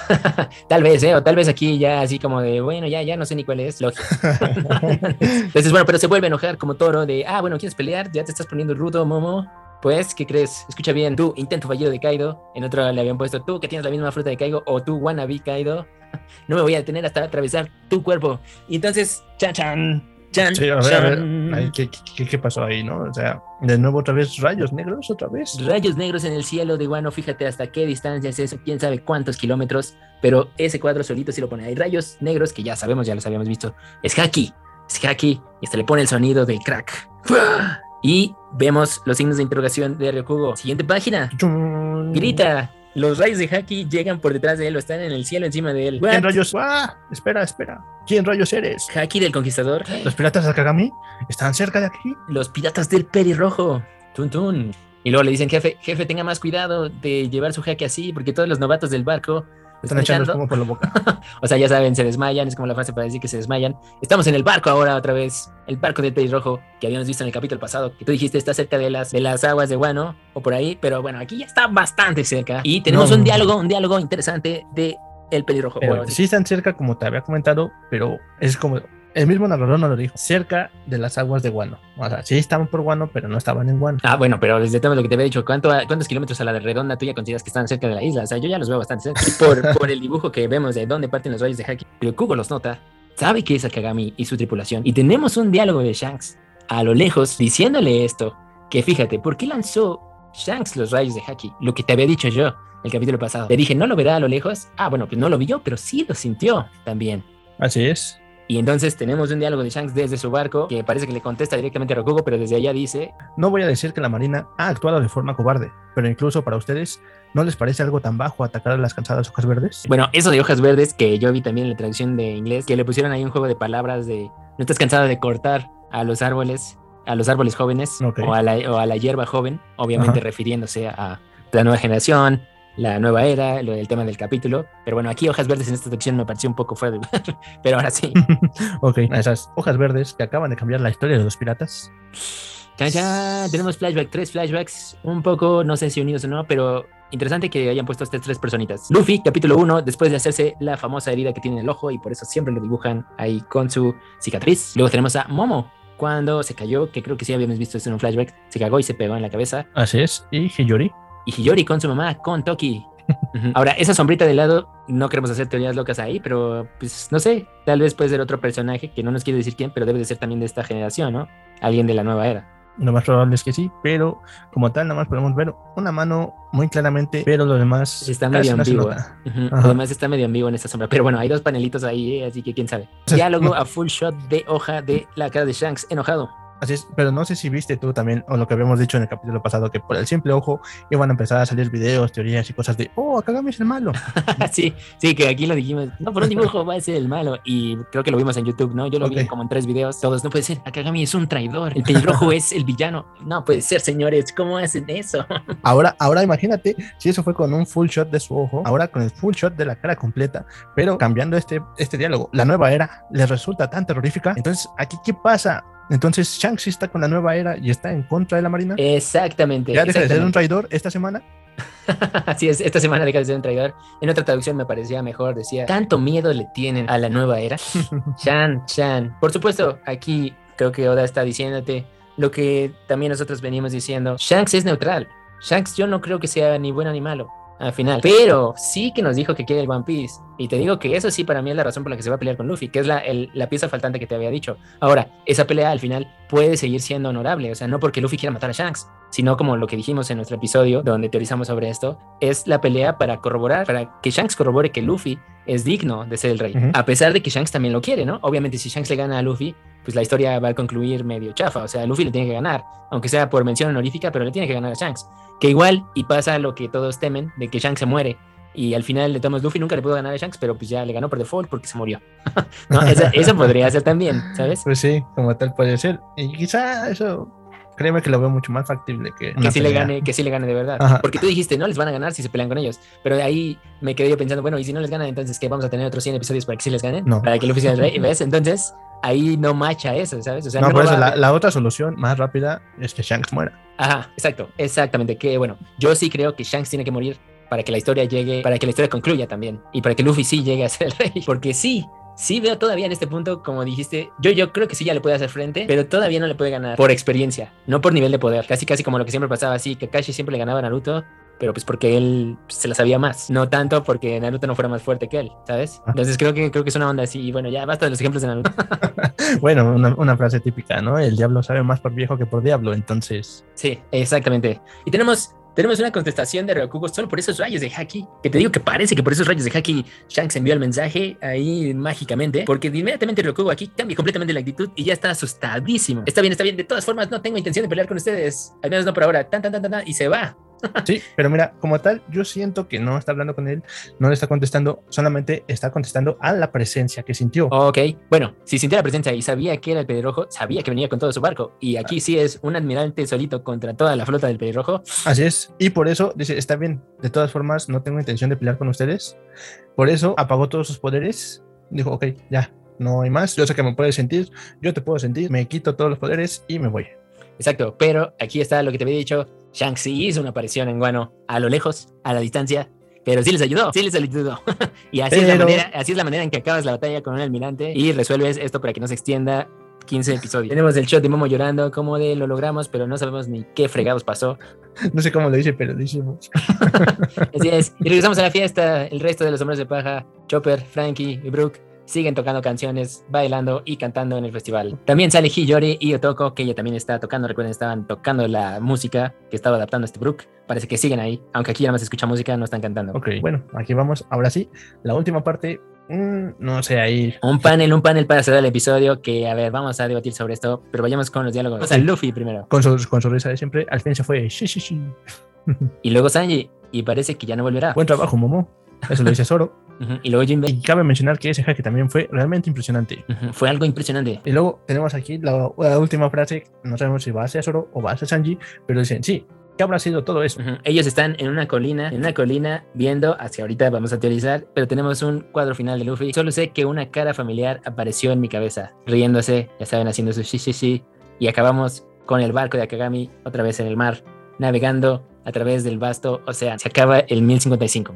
tal vez, ¿eh? O tal vez aquí ya así como de, bueno, ya, ya no sé ni cuál es. Entonces, bueno, pero se vuelve a enojar como toro de, ah, bueno, ¿quieres pelear? Ya te estás poniendo rudo, Momo. Pues, ¿qué crees? Escucha bien, tú, intento fallido de Kaido. En otro le habían puesto, tú que tienes la misma fruta de Kaido, o tú, wannabe Kaido. No me voy a detener hasta atravesar tu cuerpo. Y entonces, chan, chan, sí, a ver, a ver. ¿qué, qué, pasó ahí, no? O sea, de nuevo otra vez rayos negros, otra vez. Rayos negros en el cielo de Guano, fíjate hasta qué distancia es eso, quién sabe cuántos kilómetros, pero ese cuadro solito sí lo pone. Hay rayos negros que ya sabemos, ya los habíamos visto. Es Haki, es Haki, y hasta le pone el sonido del crack. Y vemos los signos de interrogación de Ryokugo. Siguiente página. Grita. Los rayos de Haki llegan por detrás de él o están en el cielo encima de él. ¿Quién rayos? ¡Ah! Espera, espera. ¿Quién rayos eres? Haki del Conquistador. ¿Los piratas de Kagami? ¿Están cerca de aquí? Los piratas del Perirrojo. Tun tun. Y luego le dicen, jefe, jefe, tenga más cuidado de llevar su jaque así, porque todos los novatos del barco están echando como por la boca. o sea, ya saben, se desmayan, es como la frase para decir que se desmayan. Estamos en el barco ahora otra vez, el barco del rojo que habíamos visto en el capítulo pasado, que tú dijiste está cerca de las, de las aguas de Guano o por ahí, pero bueno, aquí ya está bastante cerca. Y tenemos un diálogo, un diálogo interesante de el pelirrojo. sí están cerca, como te había comentado, pero es como el mismo narrador no lo dijo, cerca de las aguas de Guano. O sea, sí estaban por Guano, pero no estaban en Guano. Ah, bueno, pero desde todo lo que te había dicho, ¿cuánto, ¿cuántos kilómetros a la redonda tú ya consideras que están cerca de la isla? O sea, yo ya los veo bastante cerca. Por, por el dibujo que vemos de dónde parten los rayos de Haki. Pero Kugo los nota, sabe que es Akagami y su tripulación. Y tenemos un diálogo de Shanks a lo lejos diciéndole esto, que fíjate, ¿por qué lanzó Shanks los rayos de Haki? Lo que te había dicho yo el capítulo pasado. Le dije, ¿no lo verá a lo lejos? Ah, bueno, pues no lo vio, pero sí lo sintió también. Así es. Y entonces tenemos un diálogo de Shanks desde su barco que parece que le contesta directamente a Rokugo, pero desde allá dice: No voy a decir que la Marina ha actuado de forma cobarde, pero incluso para ustedes, ¿no les parece algo tan bajo atacar a las cansadas hojas verdes? Bueno, eso de hojas verdes que yo vi también en la traducción de inglés, que le pusieron ahí un juego de palabras de: No estás cansada de cortar a los árboles, a los árboles jóvenes o, a la, o a la hierba joven, obviamente Ajá. refiriéndose a la nueva generación, la nueva era, lo del tema del capítulo. Pero bueno, aquí hojas verdes en esta traducción me pareció un poco fuera de lugar, pero ahora sí. ok, esas hojas verdes que acaban de cambiar la historia de los piratas. Chan, tenemos flashback, tres flashbacks, un poco, no sé si unidos o no, pero interesante que hayan puesto estas tres personitas. Luffy, capítulo 1, después de hacerse la famosa herida que tiene en el ojo y por eso siempre lo dibujan ahí con su cicatriz. Luego tenemos a Momo, cuando se cayó, que creo que sí habíamos visto esto en un flashback, se cagó y se pegó en la cabeza. Así es. Y Hiyori. Y Hiyori con su mamá, con Toki. Ahora, esa sombrita de lado, no queremos hacer teorías locas ahí, pero pues no sé, tal vez puede ser otro personaje que no nos quiere decir quién, pero debe de ser también de esta generación, ¿no? Alguien de la nueva era. Lo más probable es que sí, pero como tal, nada más podemos ver una mano muy claramente, pero lo demás Está medio ambigua. nota. Ujú, Ajá. Además está medio ambiguo en esta sombra. Pero bueno, hay dos panelitos ahí, ¿eh? así que quién sabe. Diálogo a full shot de hoja de la cara de Shanks enojado. Así es, pero no sé si viste tú también, o lo que habíamos dicho en el capítulo pasado, que por el simple ojo iban a empezar a salir videos, teorías y cosas de, oh, Akagami es el malo. sí, sí, que aquí lo dijimos. No, por un dibujo va a ser el malo. Y creo que lo vimos en YouTube, ¿no? Yo lo vi como en tres videos. Todos, no puede ser. Akagami es un traidor. El pelirrojo es el villano. No puede ser, señores. ¿Cómo hacen eso? Ahora, ahora imagínate si eso fue con un full shot de su ojo, ahora con el full shot de la cara completa, pero cambiando este, este diálogo, la nueva era les resulta tan terrorífica. Entonces, ¿aquí qué pasa? Entonces, Shanks sí está con la nueva era y está en contra de la Marina. Exactamente. ¿Ya deja de ser un traidor esta semana? Así es, esta semana deja de ser un traidor. En otra traducción me parecía mejor, decía, tanto miedo le tienen a la nueva era. Shan, Shan. Por supuesto, aquí creo que Oda está diciéndote lo que también nosotros veníamos diciendo. Shanks es neutral. Shanks yo no creo que sea ni bueno ni malo al final. Pero sí que nos dijo que quiere el One Piece. Y te digo que eso sí para mí es la razón por la que se va a pelear con Luffy, que es la, el- la pieza faltante que te había dicho. Ahora, esa pelea al final puede seguir siendo honorable. O sea, no porque Luffy quiera matar a Shanks, sino como lo que dijimos en nuestro episodio donde teorizamos sobre esto, es la pelea para corroborar, para que Shanks corrobore que Luffy es digno de ser el rey. A pesar de que Shanks también lo quiere, ¿no? Obviamente si Shanks le gana a Luffy, pues la historia va a concluir medio chafa. O sea, Luffy le tiene que ganar, aunque sea por mención honorífica, pero le tiene que ganar a Shanks. Que igual, y pasa lo que todos temen, de que Shanks se muere. Y al final de Thomas Luffy nunca le pudo ganar a Shanks, pero pues ya le ganó por default porque se murió. ¿No? Esa- eso podría ser también, ¿sabes? Pues sí, como tal puede ser. Y quizá eso, créeme que lo veo mucho más factible que. que sí le pelea. gane, que sí le gane de verdad. Ajá. Porque tú dijiste, no les van a ganar si se pelean con ellos. Pero de ahí me quedé yo pensando, bueno, y si no les ganan, entonces que vamos a tener otros 100 episodios para que sí les ganen, No. para que Luffy sea el rey, ¿ves? Entonces ahí no macha eso, ¿sabes? O sea, no, no por eso la, la otra solución más rápida es que Shanks muera. Ajá, exacto, exactamente. Que bueno, yo sí creo que Shanks tiene que morir para que la historia llegue, para que la historia concluya también y para que Luffy sí llegue a ser el rey. Porque sí, sí veo todavía en este punto, como dijiste, yo, yo creo que sí ya le puede hacer frente, pero todavía no le puede ganar por experiencia, no por nivel de poder. Casi, casi como lo que siempre pasaba, así que Kakashi siempre le ganaba a Naruto. Pero pues porque él se la sabía más, no tanto porque Naruto no fuera más fuerte que él, ¿sabes? Entonces creo que creo que es una onda así. Y bueno, ya basta de los ejemplos de Naruto. Bueno, una, una frase típica, ¿no? El diablo sabe más por viejo que por diablo, entonces. Sí, exactamente. Y tenemos, tenemos una contestación de Ryokugo solo por esos rayos de Haki. Que te digo que parece que por esos rayos de Haki Shanks envió el mensaje ahí mágicamente. Porque inmediatamente Ryokugo aquí cambia completamente la actitud y ya está asustadísimo. Está bien, está bien. De todas formas, no tengo intención de pelear con ustedes. Al menos no por ahora. Tan, tan, tan, tan, tan, y se va. Sí, pero mira, como tal, yo siento que no está hablando con él, no le está contestando, solamente está contestando a la presencia que sintió. Ok, bueno, si sintió la presencia y sabía que era el pelirrojo, sabía que venía con todo su barco. Y aquí sí es un admirante solito contra toda la flota del pelirrojo. Así es. Y por eso dice, está bien, de todas formas, no tengo intención de pelear con ustedes. Por eso apagó todos sus poderes. Dijo, ok, ya, no hay más. Yo sé que me puedes sentir, yo te puedo sentir, me quito todos los poderes y me voy. Exacto, pero aquí está lo que te había dicho. Shanks sí hizo una aparición en Guano a lo lejos, a la distancia, Pero sí les ayudó, sí les ayudó. y así, es la manera, así es la manera en que acabas la batalla con un almirante y resuelves esto para que no se extienda 15 episodios. Tenemos el shot de Momo llorando, como de lo logramos, pero no sabemos ni qué fregados pasó. No sé cómo lo dice, pero lo hicimos. Así es. Y regresamos a la fiesta. El resto de los hombres de paja, Chopper, Frankie y Brooke, siguen tocando canciones, bailando y cantando en el festival. También sale Hiyori y Otoko, que ella también está tocando. Recuerden, estaban tocando la música que estaba adaptando a este Brook. Parece que siguen ahí, aunque aquí nada más escucha música, no están cantando. Ok, bueno, aquí vamos. Ahora sí, la última parte mm, no sé, ahí. Un panel, un panel para cerrar el episodio. Que a ver, vamos a debatir sobre esto, pero vayamos con los diálogos. Vamos a Luffy primero. Con su, con su risa de siempre, al fin se fue. Sí, sí, sí. y luego Sanji, y parece que ya no volverá. Buen trabajo, Momo. Eso lo dice Zoro. Y luego Jinbei. Y cabe mencionar que ese hack también fue realmente impresionante. Fue algo impresionante. Y luego tenemos aquí la, última frase, no sabemos si va a ser Zoro o va a ser Sanji, pero dicen, sí, ¿Qué habrá sido todo eso? Ellos están en una colina, en una colina, viendo hacia ahorita, vamos a teorizar, pero tenemos un cuadro final de Luffy. Solo sé que una cara familiar apareció en mi cabeza, riéndose, ya saben, haciendo su sí. Y acabamos con el barco de Akagami otra vez en el mar, navegando a través del vasto océano. Se acaba el 1055.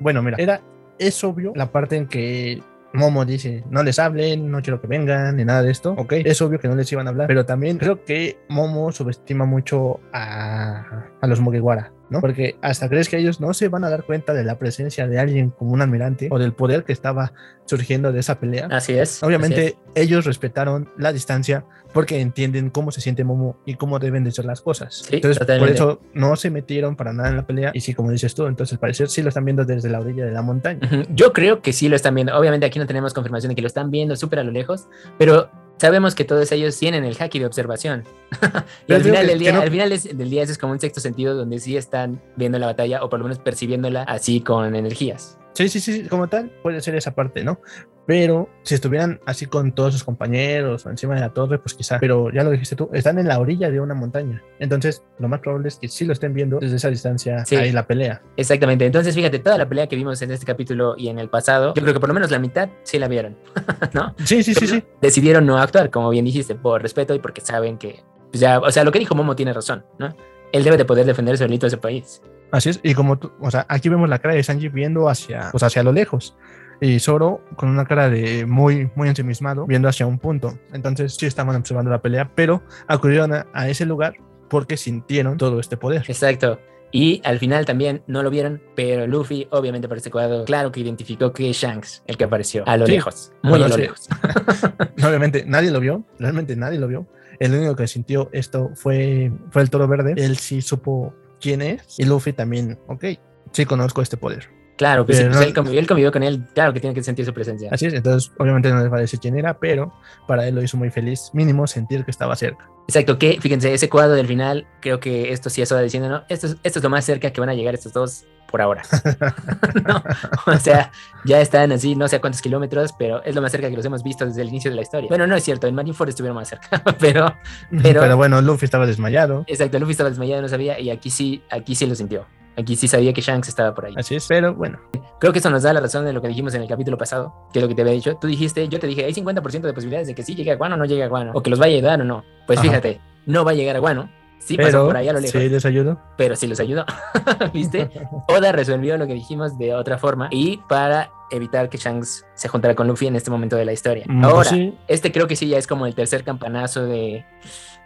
Bueno, mira, era, es obvio la parte en que Momo dice, no les hablen, no quiero que vengan, ni nada de esto. Ok, es obvio que no les iban a hablar, pero también creo que Momo subestima mucho a, a los Mugiwara. ¿No? Porque hasta crees que ellos no se van a dar cuenta de la presencia de alguien como un almirante o del poder que estaba surgiendo de esa pelea. Así es. Obviamente ellos respetaron la distancia porque entienden cómo se siente Momo y cómo deben de ser las cosas. entonces, por eso no se metieron para nada en la pelea y sí, como dices tú, entonces al parecer sí lo están viendo desde la orilla de la montaña. Yo creo que sí lo están viendo. Obviamente aquí no tenemos confirmación de que lo están viendo súper a lo lejos, pero sabemos que todos ellos tienen el haki de observación. y al final, del día, al final del día, es como un sexto sentido donde sí están viendo la batalla o por lo menos percibiéndola así con energías. Sí, sí, sí, como tal, puede ser esa parte, ¿no? Pero si estuvieran así con todos sus compañeros o encima de la torre, pues quizá. Pero ya lo dijiste tú, están en la orilla de una montaña. Entonces, lo más probable es que sí lo estén viendo desde esa distancia sí, ahí la pelea. Exactamente. Entonces, fíjate, toda la pelea que vimos en este capítulo y en el pasado, yo creo que por lo menos la mitad sí la vieron, ¿no? Sí, sí, sí, sí. Decidieron no actuar, como bien dijiste, por respeto y porque saben que, pues ya, o sea, lo que dijo Momo tiene razón, ¿no? Él debe de poder defender solito ese país. Así es, y como tú, o sea, aquí vemos la cara de Sanji viendo hacia, pues hacia lo lejos y Zoro con una cara de muy, muy ensimismado, viendo hacia un punto. Entonces sí estaban observando la pelea, pero acudieron a, ese lugar porque sintieron todo este poder. Exacto. Y al final también no lo vieron, pero Luffy, obviamente por ese cuadro, claro que identificó que es Shanks el que apareció a lo lejos, muy a lo lejos. obviamente nadie lo vio, realmente nadie lo vio. El único que sintió esto fue, fue el toro verde. Él sí supo quién es. Y Luffy también, ok, sí conozco este poder. Claro, pues, pues él, convivió, con él, claro que tiene que sentir su presencia. Así es, entonces obviamente no les va a decir quién era, pero para él lo hizo muy feliz, mínimo sentir que estaba cerca. Exacto, que fíjense, ese cuadro del final, creo que esto sí es hora diciendo, ¿no? Esto es, esto es lo más cerca que van a llegar estos dos por ahora. o sea, ya están así, no sé a cuántos kilómetros, pero es lo más cerca que los hemos visto desde el inicio de la historia. Bueno, no es cierto, en Marineford estuvieron más cerca, pero, pero... Pero bueno, Luffy estaba desmayado. Exacto, Luffy estaba desmayado, no sabía, y aquí sí, aquí sí lo sintió. Aquí sí sabía que Shanks estaba por ahí. Así es, pero bueno. Creo que eso nos da la razón de lo que dijimos en el capítulo pasado, que es lo que te había dicho. Tú dijiste, yo te dije, hay 50% de posibilidades de que sí llegue a Guano o no llegue a Guano, o que los vaya a ayudar o no. Pues fíjate, no va a llegar a Guano. Sí pasó por ahí a lo lejos. Sí les ayudó. Pero sí los ayudó. ¿Viste? Oda resolvió lo que dijimos de otra forma y para evitar que Shanks se juntara con Luffy en este momento de la historia. Mm, pues Ahora, este creo que sí ya es como el tercer campanazo de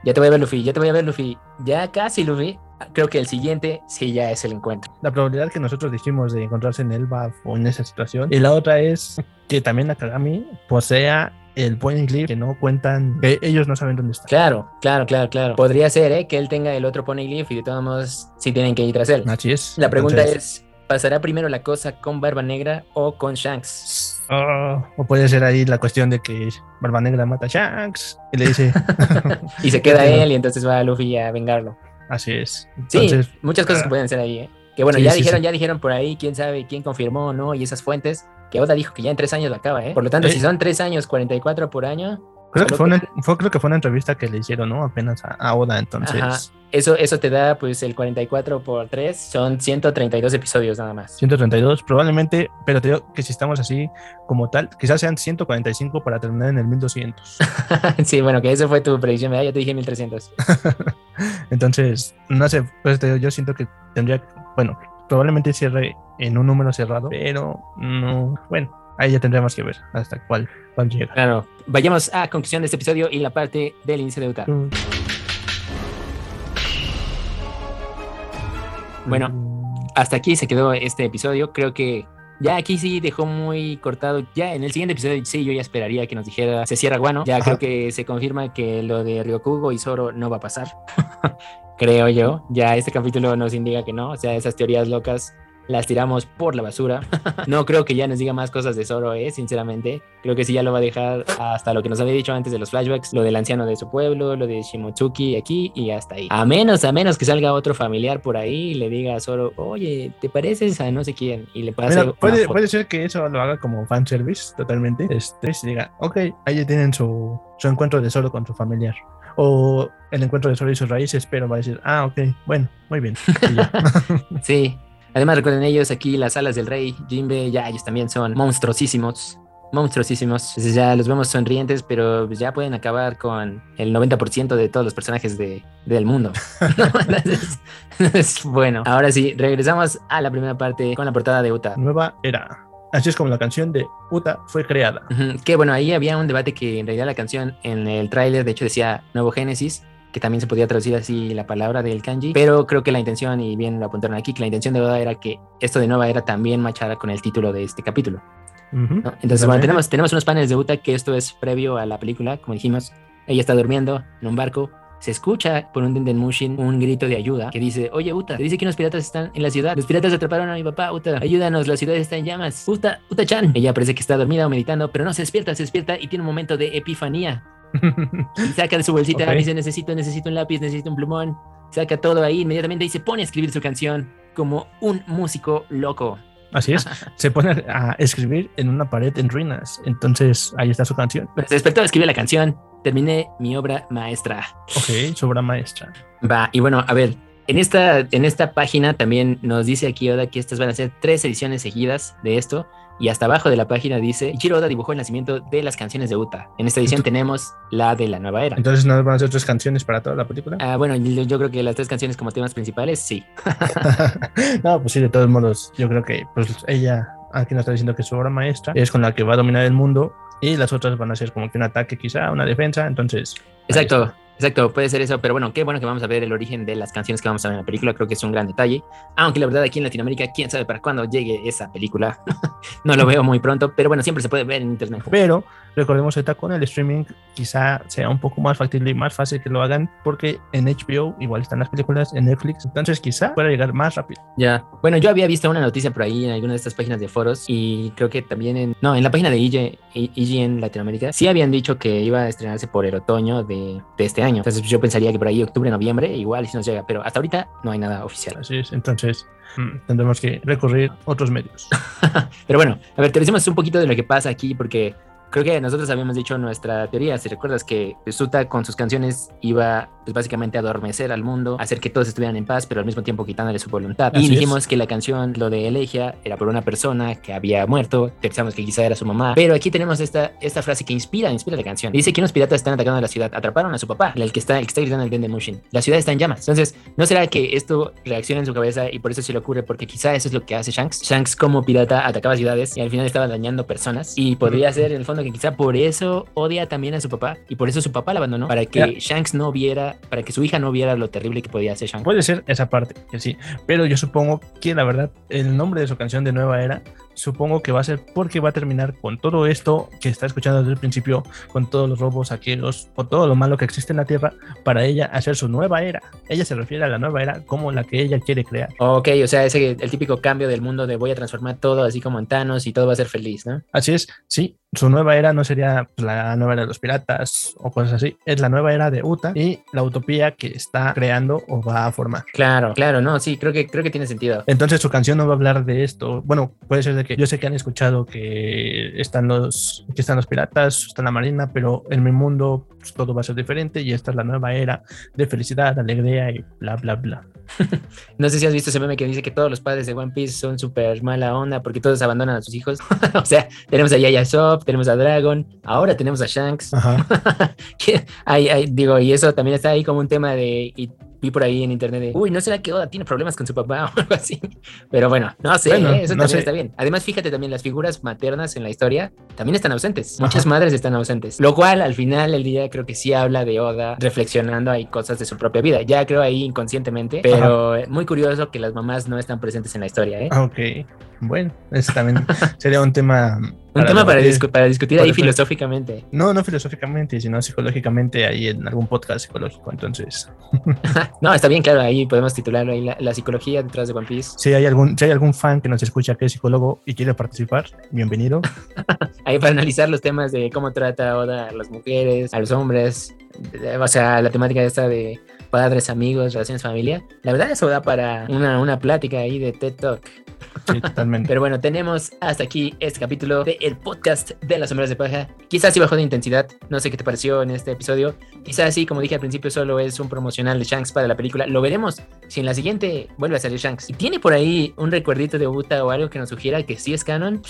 ya te voy a ver Luffy, ya te voy a ver Luffy, ya casi Luffy. Creo que el siguiente sí ya es el encuentro. La probabilidad que nosotros dijimos de encontrarse en el BAF o en esa situación. Y la otra es que también Nakagami posea el point clip que no cuentan, que ellos no saben dónde está. Claro, claro, claro, claro. Podría ser ¿eh? que él tenga el otro pony y de todos modos sí tienen que ir tras él. Así es. La pregunta es, ¿pasará primero la cosa con Barba Negra o con Shanks? Ah, o puede ser ahí la cuestión de que Barba Negra mata a Shanks y le dice. y se queda él y entonces va a Luffy a vengarlo. Así es. sí, muchas cosas que pueden ser ahí. ¿eh? Que bueno, ya dijeron, ya dijeron por ahí, quién sabe quién confirmó no, y esas fuentes, que Oda dijo que ya en tres años lo acaba, ¿eh? Por lo tanto, si son tres años, 44 por año, Creo que fue, una, creo que fue una entrevista que le hicieron, ¿no? Apenas a, Oda, entonces. Eso, eso te da, pues, el 44 por 3, son 132 episodios nada más. 132, probablemente, pero te digo que si estamos así como tal, quizás sean 145 para terminar en el 1200. sí, bueno, que eso fue tu predicción, ¿verdad? Ya te dije 1300. entonces, no sé, pues te digo, yo siento que tendría, bueno, probablemente cierre en un número cerrado, pero no, bueno, ahí ya tendremos que ver hasta cuál, cuál llega. Claro, vayamos a conclusión de este episodio y la parte del índice de Utah. Mm. Bueno, Mm, hasta aquí se quedó este episodio. Creo que ya aquí sí dejó muy cortado. Ya en el siguiente episodio, sí, yo ya esperaría que nos dijera se cierra Guano. Ya Ajá. creo que se confirma que lo de Ryokugo y Zoro no va a pasar. creo yo. Ya este capítulo nos indica que no. O sea, esas teorías locas las tiramos por la basura. no creo que ya nos diga más cosas de Zoro, eh, sinceramente. Creo que sí ya lo va a dejar hasta lo que nos había dicho antes de los flashbacks, lo del anciano de su pueblo, lo de Shimotsuki aquí y hasta ahí. A menos, a menos que salga otro familiar por ahí y le diga a Zoro, oye, ¿te pareces a no sé quién? Y le pase puede, puede ser que eso lo haga como fanservice totalmente. Este, y diga, ok, ahí tienen su, su encuentro de solo con su familiar. O el encuentro de solo y sus raíces, pero va a decir, ah, ok, bueno, muy bien. Sí. Además, recuerden ellos aquí las alas del rey, Jinbe, ya ellos también son monstruosísimos. Monstruosísimos. Entonces ya los vemos sonrientes, pero ya pueden acabar con el 90% de todos los personajes de, del mundo. Entonces, es bueno. Ahora sí, regresamos a la primera parte con la portada de Uta. Nueva era. Así es como la canción de Uta fue creada. Ujú, Que bueno, ahí había un debate que en realidad la canción en el tráiler de hecho decía Nuevo Génesis, que también se podía traducir así la palabra del kanji, pero creo que la intención, y bien lo apuntaron aquí, que la intención de Oda era que esto de nueva era también machara con el título de este capítulo. ¿no? Entonces, bueno, tenemos, tenemos unos paneles de Uta que esto es previo a la película, como dijimos, ella está durmiendo en un barco. Se escucha por un Dendemushin un grito de ayuda que dice, oye Uta, te dice que unos piratas están en la ciudad. Los piratas atraparon a mi papá, Uta, ayúdanos, la ciudad está en llamas. Uta, Uta-chan. Ella parece que está dormida o meditando, pero no se despierta, se despierta y tiene un momento de epifanía. Y saca de su bolsita, dice, necesito, necesito un lápiz, necesito un plumón. Saca todo ahí inmediatamente y se pone a escribir su canción como un músico loco. Así es. Se pone a escribir en una pared en ruinas. Entonces, ahí está su canción. Bueno, se despertó, escribió la canción, terminé mi obra maestra. Ok, su obra maestra. Va, y bueno, a ver, en esta, en esta página también nos dice aquí Oda que estas van a ser tres ediciones seguidas de esto. Y hasta abajo de la página dice, Ichiro Oda dibujó el nacimiento de las canciones de Uta. En esta edición tenemos la de la nueva era. Entonces, ¿no van a ser tres canciones para toda la película? Ah, bueno, yo, yo creo que las tres canciones como temas principales, sí. no, pues sí, de todos modos, yo creo que pues ella aquí nos está diciendo que su obra maestra es con la que va a dominar el mundo y las otras van a ser como que un ataque quizá, una defensa, entonces... Exacto, exacto, puede ser eso, pero bueno, qué bueno que vamos a ver el origen de las canciones que vamos a ver en la película, creo que es un gran detalle, aunque la verdad aquí en Latinoamérica, quién sabe para cuándo llegue esa película, no lo veo muy pronto, pero bueno, siempre se puede ver en internet. Pero recordemos ahorita con el streaming quizá sea un poco más factible y más fácil que lo hagan porque en HBO igual están las películas, en Netflix, entonces quizá pueda llegar más rápido. Ya, bueno, yo había visto una noticia por ahí en alguna de estas páginas de foros y creo que también en, no, en la página de IG, IGN Latinoamérica, sí habían dicho que iba a estrenarse por el otoño de, de este año, entonces yo pensaría que por ahí octubre, noviembre, igual si nos llega, pero hasta ahorita no hay nada oficial. Así es, entonces mm, tendremos que recurrir a otros medios. Pero bueno, a ver, te decimos un poquito de lo que pasa aquí, porque creo que nosotros habíamos dicho nuestra teoría. Si recuerdas que Suta con sus canciones iba pues, básicamente a adormecer al mundo, hacer que todos estuvieran en paz, pero al mismo tiempo quitándole su voluntad. Así y es. dijimos que la canción, lo de Elegia, era por una persona que había muerto. Pensamos que quizá era su mamá. Pero aquí tenemos esta, esta frase que inspira, inspira la canción. Dice que unos piratas están atacando la ciudad, atraparon a su papá, el que está, el que está gritando el Den de Mushin. La ciudad está en llamas. Entonces, ¿no será que esto reacciona en su cabeza y por eso se le ocurre? Porque quizá eso es lo que hace Shanks. Shanks como pirata atacaba ciudades y al final estaba dañando personas. Y podría ser en el fondo que quizá por eso odia también a su papá y por eso su papá la abandonó. Para que. Shanks no viera, para que su hija no viera lo terrible que podía hacer Shanks. Puede ser esa parte, que sí. Pero yo supongo que la verdad, el nombre de su canción de Nueva Era, supongo que va a ser porque va a terminar con todo esto que está escuchando desde el principio, con todos los robos, saqueos, o todo lo malo que existe en la Tierra, para ella hacer su nueva era. Ella se refiere a la nueva era como la que ella quiere crear. Ok, o sea, ese el típico cambio del mundo de voy a transformar todo así como en Thanos y todo va a ser feliz, ¿no? Así es, sí, su nueva era no sería pues, la nueva era de los piratas o cosas así, es la nueva era de Uta y la utopía que está creando o va a formar. Claro, claro, no, sí, creo que, creo que tiene sentido. Entonces su canción no va a hablar de esto. Bueno, puede ser de que yo sé que han escuchado que están los, que están los piratas, está la marina, pero en mi mundo pues, todo va a ser diferente y esta es la nueva era de felicidad, alegría y bla, bla, bla. No sé si has visto ese meme que dice que todos los padres de One Piece son súper mala onda porque todos abandonan a sus hijos. o sea, tenemos a Yaya Sop, tenemos a Dragon, ahora tenemos a Shanks. Ajá. Que hay- hay- digo, y eso también está ahí como un tema de. Y vi por ahí en internet de, uy, ¿no será que Oda tiene problemas con su papá o algo así? Pero bueno, no sé, Bueno, ¿eh? eso no también sé. está bien. Además, fíjate también, las figuras maternas en la historia también están ausentes. Muchas madres están ausentes. Lo cual, al final del día, creo que sí habla de Oda reflexionando ahí cosas de su propia vida. Ya creo ahí inconscientemente, pero muy curioso que las mamás no están presentes en la historia, ¿eh? Ah, Ok, bueno, ese también sería un tema. Un tema para, discu- para discutir ahí eso- filosóficamente. No, no filosóficamente, sino psicológicamente ahí en algún podcast psicológico. Entonces, No, está bien, claro, ahí podemos titularlo ahí la, la psicología detrás de One Piece. si hay algún, si hay algún fan que nos escucha que es psicólogo y quiere participar, bienvenido. Ahí para analizar los temas de cómo trata Oda a las mujeres, a los hombres, o sea, la temática esta de padres, amigos, relaciones, familia. La verdad eso da para una, una plática ahí de TED Talk. Sí, totalmente. Pero bueno, tenemos hasta aquí este capítulo del podcast de las sombras de paja. Quizás sí bajó de intensidad, no sé qué te pareció en este episodio. Quizás sí, como dije al principio, solo es un promocional de Shanks para la película. Lo veremos si en la siguiente vuelve a salir Shanks. Si tiene por ahí un recuerdito de Uta o algo que nos sugiera que sí es canon,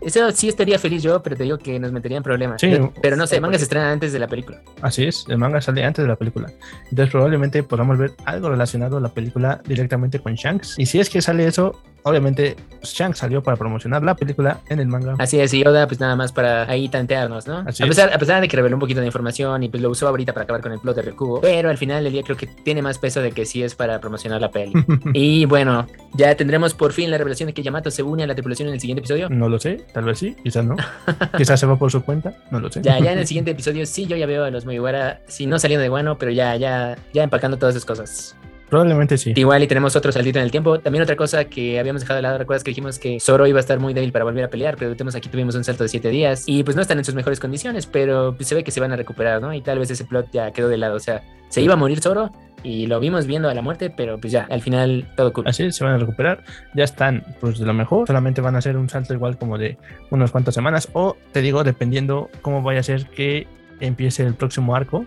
eso sí estaría feliz yo, pero te digo que nos metería en problemas. Sí, pero no sé, sí, manga se estrena antes de la película. Así es, el manga sale antes de la película. Entonces probablemente podamos ver algo relacionado a la película directamente con Shanks. Y si es que sale eso, obviamente Shanks salió para promocionar la película en el manga. Así es, y Oda, pues nada más para ahí tantearnos, ¿no? Así a, es. pesar, a pesar de que reveló un poquito de información y pues lo usó ahorita para acabar con el plot de Recubo, pero al final del día creo que tiene más peso de que sí es para promocionar la peli. y bueno, ya tendremos por fin la revelación de que Yamato se une a la tripulación en el siguiente episodio. No lo sé, tal vez sí, quizás no. quizás se va por su cuenta, no lo sé. Ya, ya en el siguiente episodio sí yo ya veo a los Mugiwara, si no saliendo de guano, pero ya, ya, ya empacando todas esas cosas. Probablemente sí. Igual y tenemos otro saltito en el tiempo. También otra cosa que habíamos dejado de lado, recuerdas que dijimos que Zoro iba a estar muy débil para volver a pelear, pero tenemos aquí tuvimos un salto de 7 días y pues no están en sus mejores condiciones, pero pues, se ve que se van a recuperar, ¿no? Y tal vez ese plot ya quedó de lado, o sea, se iba a morir Zoro y lo vimos viendo a la muerte, pero pues ya, al final todo cool. Así se van a recuperar, ya están pues de lo mejor, solamente van a hacer un salto igual como de unas cuantas semanas o te digo, dependiendo cómo vaya a ser que empiece el próximo arco,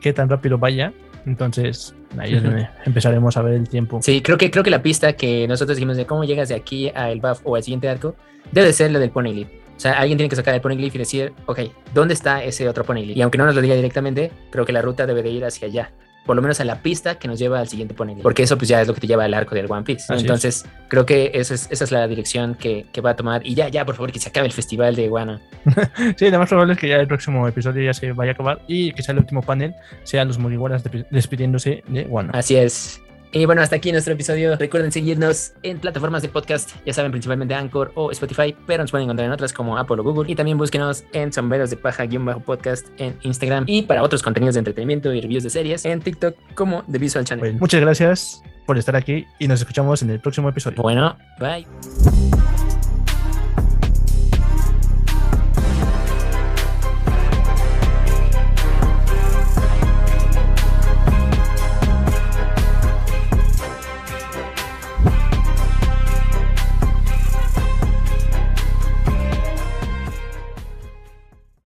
qué tan rápido vaya, entonces ahí es donde empezaremos a ver el tiempo. Sí, creo que, creo que la pista que nosotros dijimos de cómo llegas de aquí a el buff o al siguiente arco debe ser la del Poneglyph. O sea, alguien tiene que sacar el Poneglyph y decir, ok, ¿dónde está ese otro Poneglyph? Y aunque no nos lo diga directamente, creo que la ruta debe de ir hacia allá. Por lo menos a la pista que nos lleva al siguiente Poneglyph. Porque eso pues ya es lo que te lleva al arco del One Piece. Entonces, creo que esa es, esa es la dirección que, que va a tomar. Y ya, ya, por favor, que se acabe el festival de Guano. Sí, lo más probable es que ya el próximo episodio ya se vaya a acabar y que sea el último panel, sea los depi- despidiéndose de Wano. Así es. Y bueno, hasta aquí nuestro episodio. Recuerden seguirnos en plataformas de podcast, ya saben, principalmente Anchor o Spotify, pero nos pueden encontrar en otras como Apple o Google. Y también búsquenos en Sombreros de Paja-podcast en Instagram. Y para otros contenidos de entretenimiento y reviews de series en TikTok como The Visual Channel. Bueno, muchas gracias por estar aquí y nos escuchamos en el próximo episodio. Bueno, bye.